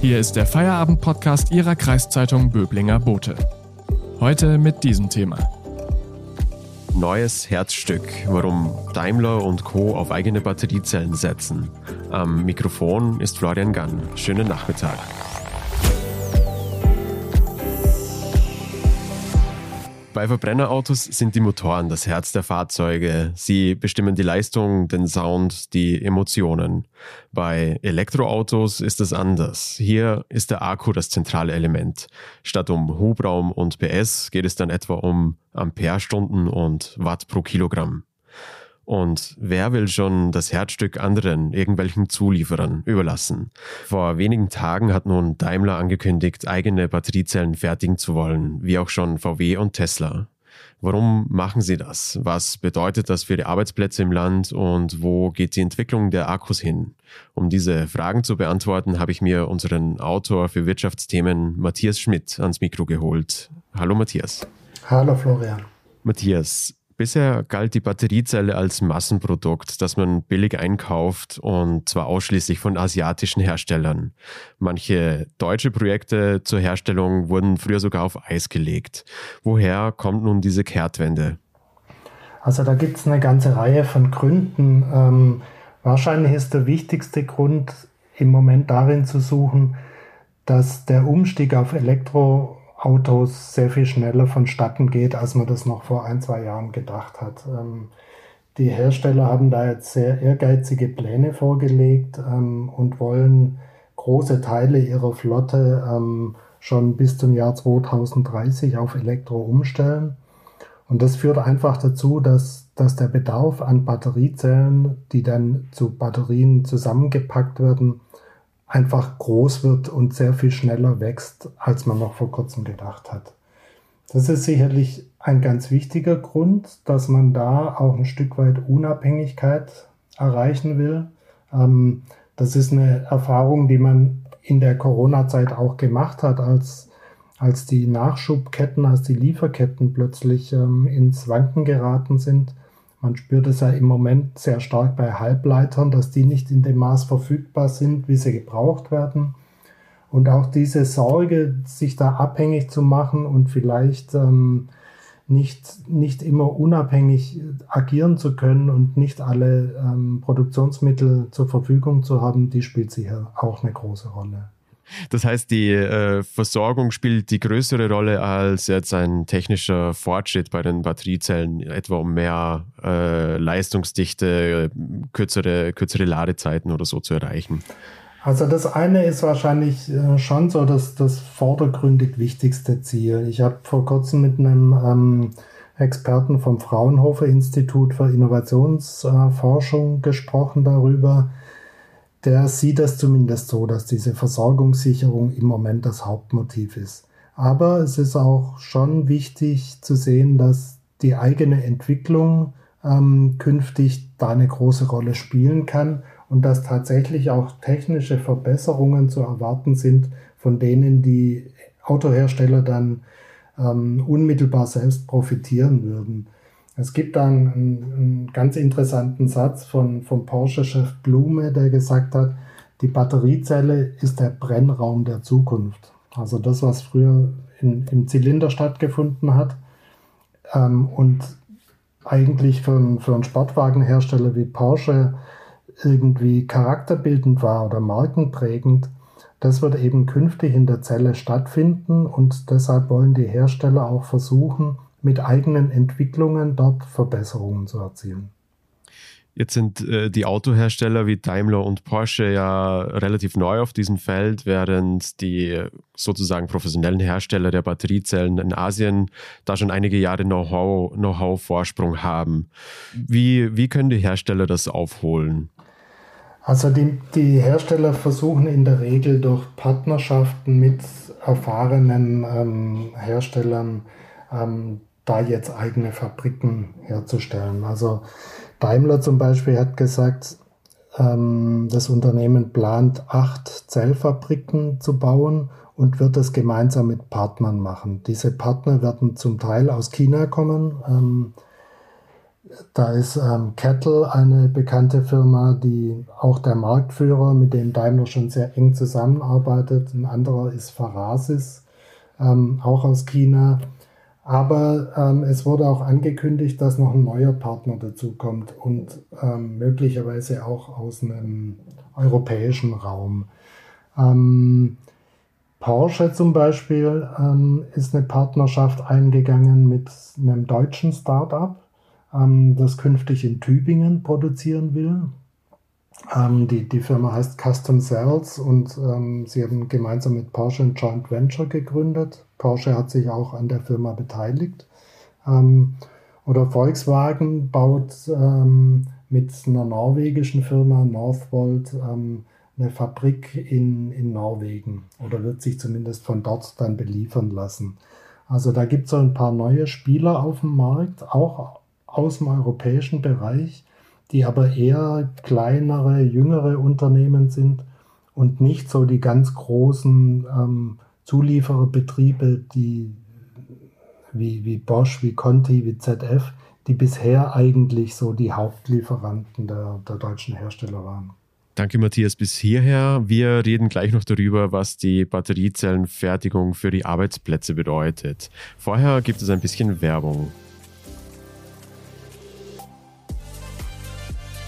Hier ist der Feierabend-Podcast Ihrer Kreiszeitung Böblinger Bote. Heute mit diesem Thema. Neues Herzstück, warum Daimler und Co. auf eigene Batteriezellen setzen. Am Mikrofon ist Florian Gann. Schönen Nachmittag. Bei Verbrennerautos sind die Motoren das Herz der Fahrzeuge. Sie bestimmen die Leistung, den Sound, die Emotionen. Bei Elektroautos ist es anders. Hier ist der Akku das zentrale Element. Statt um Hubraum und PS geht es dann etwa um Amperestunden und Watt pro Kilogramm. Und wer will schon das Herzstück anderen, irgendwelchen Zulieferern überlassen? Vor wenigen Tagen hat nun Daimler angekündigt, eigene Batteriezellen fertigen zu wollen, wie auch schon VW und Tesla. Warum machen sie das? Was bedeutet das für die Arbeitsplätze im Land und wo geht die Entwicklung der Akkus hin? Um diese Fragen zu beantworten, habe ich mir unseren Autor für Wirtschaftsthemen Matthias Schmidt ans Mikro geholt. Hallo Matthias. Hallo Florian. Matthias, Bisher galt die Batteriezelle als Massenprodukt, das man billig einkauft und zwar ausschließlich von asiatischen Herstellern. Manche deutsche Projekte zur Herstellung wurden früher sogar auf Eis gelegt. Woher kommt nun diese Kehrtwende? Also da gibt es eine ganze Reihe von Gründen. Ähm, wahrscheinlich ist der wichtigste Grund im Moment darin zu suchen, dass der Umstieg auf Elektro Autos sehr viel schneller vonstatten geht, als man das noch vor ein, zwei Jahren gedacht hat. Ähm, die Hersteller haben da jetzt sehr ehrgeizige Pläne vorgelegt ähm, und wollen große Teile ihrer Flotte ähm, schon bis zum Jahr 2030 auf Elektro umstellen. Und das führt einfach dazu, dass, dass der Bedarf an Batteriezellen, die dann zu Batterien zusammengepackt werden, einfach groß wird und sehr viel schneller wächst, als man noch vor kurzem gedacht hat. Das ist sicherlich ein ganz wichtiger Grund, dass man da auch ein Stück weit Unabhängigkeit erreichen will. Ähm, das ist eine Erfahrung, die man in der Corona-Zeit auch gemacht hat, als, als die Nachschubketten, als die Lieferketten plötzlich ähm, ins Wanken geraten sind man spürt es ja im Moment sehr stark bei Halbleitern, dass die nicht in dem Maß verfügbar sind, wie sie gebraucht werden. Und auch diese Sorge, sich da abhängig zu machen und vielleicht ähm, nicht, nicht immer unabhängig agieren zu können und nicht alle ähm, Produktionsmittel zur Verfügung zu haben, die spielt sicher auch eine große Rolle. Das heißt, die äh, Versorgung spielt die größere Rolle als jetzt ein technischer Fortschritt bei den Batteriezellen, etwa um mehr äh, Leistungsdichte, kürzere, kürzere Ladezeiten oder so zu erreichen. Also das eine ist wahrscheinlich äh, schon so das, das vordergründig wichtigste Ziel. Ich habe vor kurzem mit einem ähm, Experten vom Fraunhofer Institut für Innovationsforschung gesprochen darüber, der sieht das zumindest so, dass diese Versorgungssicherung im Moment das Hauptmotiv ist. Aber es ist auch schon wichtig zu sehen, dass die eigene Entwicklung ähm, künftig da eine große Rolle spielen kann und dass tatsächlich auch technische Verbesserungen zu erwarten sind, von denen die Autohersteller dann ähm, unmittelbar selbst profitieren würden. Es gibt da einen, einen ganz interessanten Satz von, vom Porsche-Chef Blume, der gesagt hat, die Batteriezelle ist der Brennraum der Zukunft. Also das, was früher in, im Zylinder stattgefunden hat ähm, und eigentlich für, für einen Sportwagenhersteller wie Porsche irgendwie charakterbildend war oder markenprägend, das wird eben künftig in der Zelle stattfinden und deshalb wollen die Hersteller auch versuchen, mit eigenen Entwicklungen dort Verbesserungen zu erzielen. Jetzt sind äh, die Autohersteller wie Daimler und Porsche ja relativ neu auf diesem Feld, während die sozusagen professionellen Hersteller der Batteriezellen in Asien da schon einige Jahre Know-how-Vorsprung Know haben. Wie, wie können die Hersteller das aufholen? Also die, die Hersteller versuchen in der Regel durch Partnerschaften mit erfahrenen ähm, Herstellern ähm, da jetzt eigene Fabriken herzustellen. Also Daimler zum Beispiel hat gesagt, ähm, das Unternehmen plant acht Zellfabriken zu bauen und wird das gemeinsam mit Partnern machen. Diese Partner werden zum Teil aus China kommen. Ähm, Da ist ähm, Kettle eine bekannte Firma, die auch der Marktführer, mit dem Daimler schon sehr eng zusammenarbeitet. Ein anderer ist Farasis, ähm, auch aus China. Aber ähm, es wurde auch angekündigt, dass noch ein neuer Partner dazukommt und ähm, möglicherweise auch aus einem europäischen Raum. Ähm, Porsche zum Beispiel ähm, ist eine Partnerschaft eingegangen mit einem deutschen Startup, ähm, das künftig in Tübingen produzieren will. Ähm, die, die Firma heißt Custom Cells und ähm, sie haben gemeinsam mit Porsche ein Joint Venture gegründet. Porsche hat sich auch an der Firma beteiligt. Ähm, oder Volkswagen baut ähm, mit einer norwegischen Firma Northvolt ähm, eine Fabrik in, in Norwegen oder wird sich zumindest von dort dann beliefern lassen. Also da gibt es so ein paar neue Spieler auf dem Markt, auch aus dem europäischen Bereich, die aber eher kleinere, jüngere Unternehmen sind und nicht so die ganz großen ähm, Zuliefererbetriebe, die wie, wie Bosch, wie Conti, wie ZF, die bisher eigentlich so die Hauptlieferanten der, der deutschen Hersteller waren. Danke, Matthias, bis hierher. Wir reden gleich noch darüber, was die Batteriezellenfertigung für die Arbeitsplätze bedeutet. Vorher gibt es ein bisschen Werbung.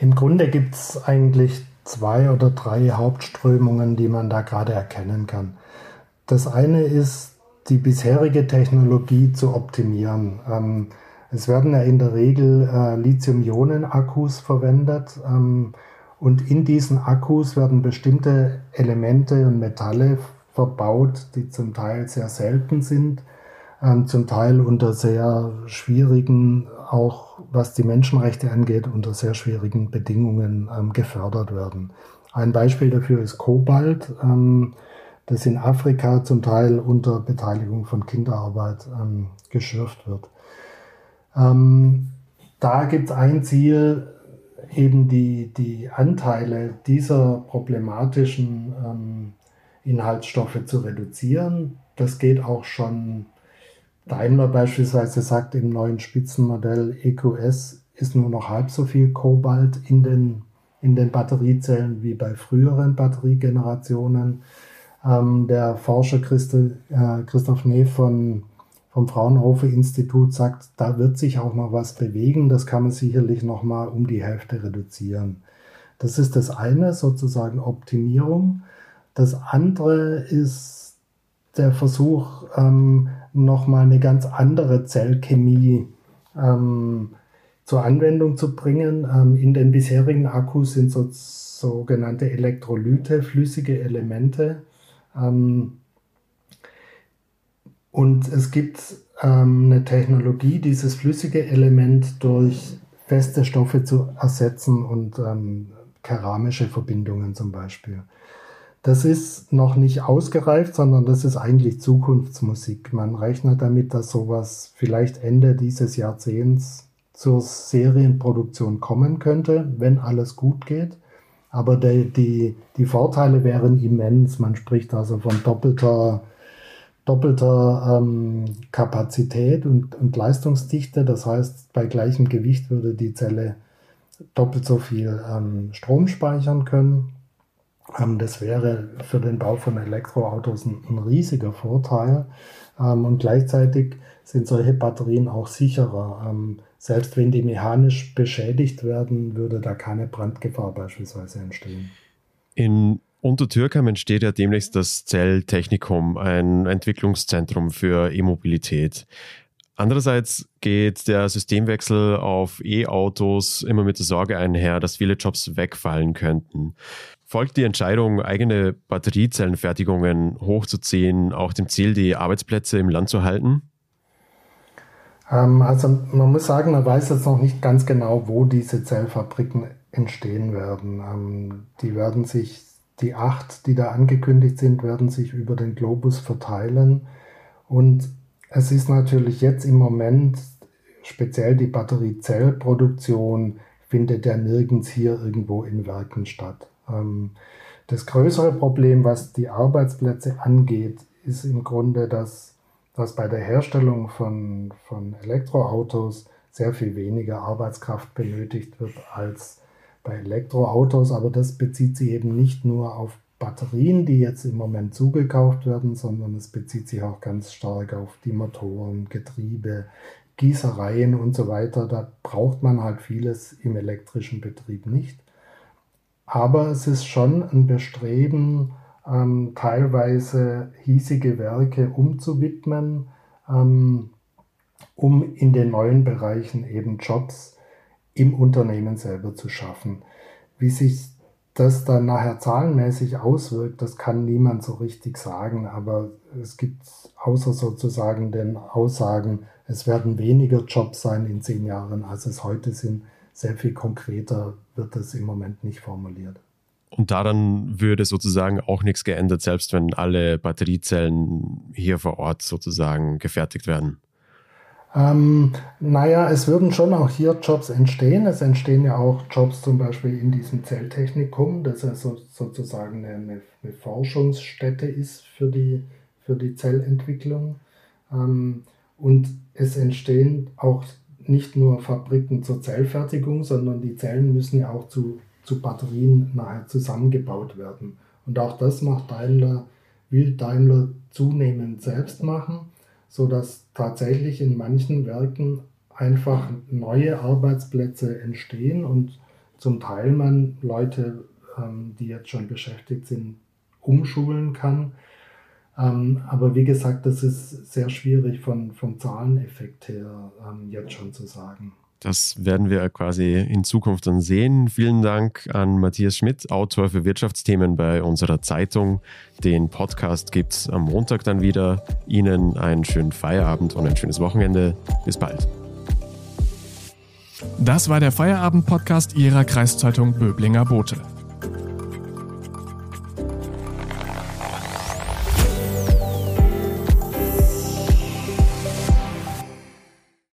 Im Grunde gibt es eigentlich zwei oder drei Hauptströmungen, die man da gerade erkennen kann. Das eine ist, die bisherige Technologie zu optimieren. Ähm, es werden ja in der Regel äh, Lithium-Ionen-Akkus verwendet ähm, und in diesen Akkus werden bestimmte Elemente und Metalle verbaut, die zum Teil sehr selten sind, ähm, zum Teil unter sehr schwierigen auch was die Menschenrechte angeht, unter sehr schwierigen Bedingungen ähm, gefördert werden. Ein Beispiel dafür ist Kobalt, ähm, das in Afrika zum Teil unter Beteiligung von Kinderarbeit ähm, geschürft wird. Ähm, da gibt es ein Ziel, eben die, die Anteile dieser problematischen ähm, Inhaltsstoffe zu reduzieren. Das geht auch schon Daimler beispielsweise sagt im neuen Spitzenmodell EQS ist nur noch halb so viel Kobalt in den, in den Batteriezellen wie bei früheren Batteriegenerationen. Ähm, der Forscher Christel, äh, Christoph Neff von, vom Fraunhofer Institut sagt, da wird sich auch noch was bewegen. Das kann man sicherlich noch mal um die Hälfte reduzieren. Das ist das eine, sozusagen Optimierung. Das andere ist der Versuch, ähm, nochmal eine ganz andere Zellchemie ähm, zur Anwendung zu bringen. Ähm, in den bisherigen Akkus sind so, sogenannte Elektrolyte, flüssige Elemente. Ähm, und es gibt ähm, eine Technologie, dieses flüssige Element durch feste Stoffe zu ersetzen und ähm, keramische Verbindungen zum Beispiel. Das ist noch nicht ausgereift, sondern das ist eigentlich Zukunftsmusik. Man rechnet damit, dass sowas vielleicht Ende dieses Jahrzehnts zur Serienproduktion kommen könnte, wenn alles gut geht. Aber die, die, die Vorteile wären immens. Man spricht also von doppelter, doppelter ähm, Kapazität und, und Leistungsdichte. Das heißt, bei gleichem Gewicht würde die Zelle doppelt so viel ähm, Strom speichern können. Ähm, das wäre für den Bau von Elektroautos ein, ein riesiger Vorteil. Ähm, und gleichzeitig sind solche Batterien auch sicherer. Ähm, selbst wenn die mechanisch beschädigt werden, würde da keine Brandgefahr beispielsweise entstehen. In Untertürkheim entsteht ja demnächst das Zelltechnikum, ein Entwicklungszentrum für E-Mobilität. Andererseits geht der Systemwechsel auf E-Autos immer mit der Sorge einher, dass viele Jobs wegfallen könnten folgt die Entscheidung, eigene Batteriezellenfertigungen hochzuziehen, auch dem Ziel, die Arbeitsplätze im Land zu halten? Ähm, also man muss sagen, man weiß jetzt noch nicht ganz genau, wo diese Zellfabriken entstehen werden. Ähm, die werden sich, die acht, die da angekündigt sind, werden sich über den Globus verteilen. Und es ist natürlich jetzt im Moment, speziell die Batteriezellproduktion, findet ja nirgends hier irgendwo in Werken statt. Ähm, das größere Problem, was die Arbeitsplätze angeht, ist im Grunde, dass, dass bei der Herstellung von, von Elektroautos sehr viel weniger Arbeitskraft benötigt wird als bei Elektroautos. Aber das bezieht sich eben nicht nur auf Batterien, die jetzt im Moment zugekauft werden, sondern es bezieht sich auch ganz stark auf die Motoren, Getriebe, Gießereien und so weiter. Da braucht man halt vieles im elektrischen Betrieb nicht. Aber es ist schon ein Bestreben, ähm, teilweise hiesige Werke umzuwidmen, ähm, um in den neuen Bereichen eben Jobs im Unternehmen selber zu schaffen. Wie sich das dann nachher zahlenmäßig auswirkt, das kann niemand so richtig sagen, aber es gibt außer sozusagen den Aussagen, es werden weniger Jobs sein in zehn Jahren, als es heute sind, sehr viel konkreter wird es im Moment nicht formuliert. Und daran würde sozusagen auch nichts geändert, selbst wenn alle Batteriezellen hier vor Ort sozusagen gefertigt werden. Ähm, naja, es würden schon auch hier Jobs entstehen. Es entstehen ja auch Jobs zum Beispiel in diesem Zelltechnikum, das ja so, sozusagen eine, eine, Forschungsstätte ist für die, für die Zellentwicklung. Ähm, und es entstehen auch nicht nur Fabriken zur Zellfertigung, sondern die Zellen müssen ja auch zu, zu Batterien nachher zusammengebaut werden. Und auch das macht Daimler, will Daimler zunehmend selbst machen, sodass tatsächlich in manchen Werken einfach neue Arbeitsplätze entstehen und zum Teil man Leute, ähm, die jetzt schon beschäftigt sind, umschulen kann. Ähm, aber wie gesagt, das ist sehr schwierig von, vom Zahleneffekt her ähm, jetzt schon zu sagen. Das werden wir quasi in Zukunft dann sehen. Vielen Dank an Matthias Schmidt, Autor für Wirtschaftsthemen bei unserer Zeitung. Den Podcast gibt es am Montag dann wieder. Ihnen einen schönen Feierabend und ein schönes Wochenende. Bis bald. Das war der Feierabend-Podcast Ihrer Kreiszeitung Böblinger Bote.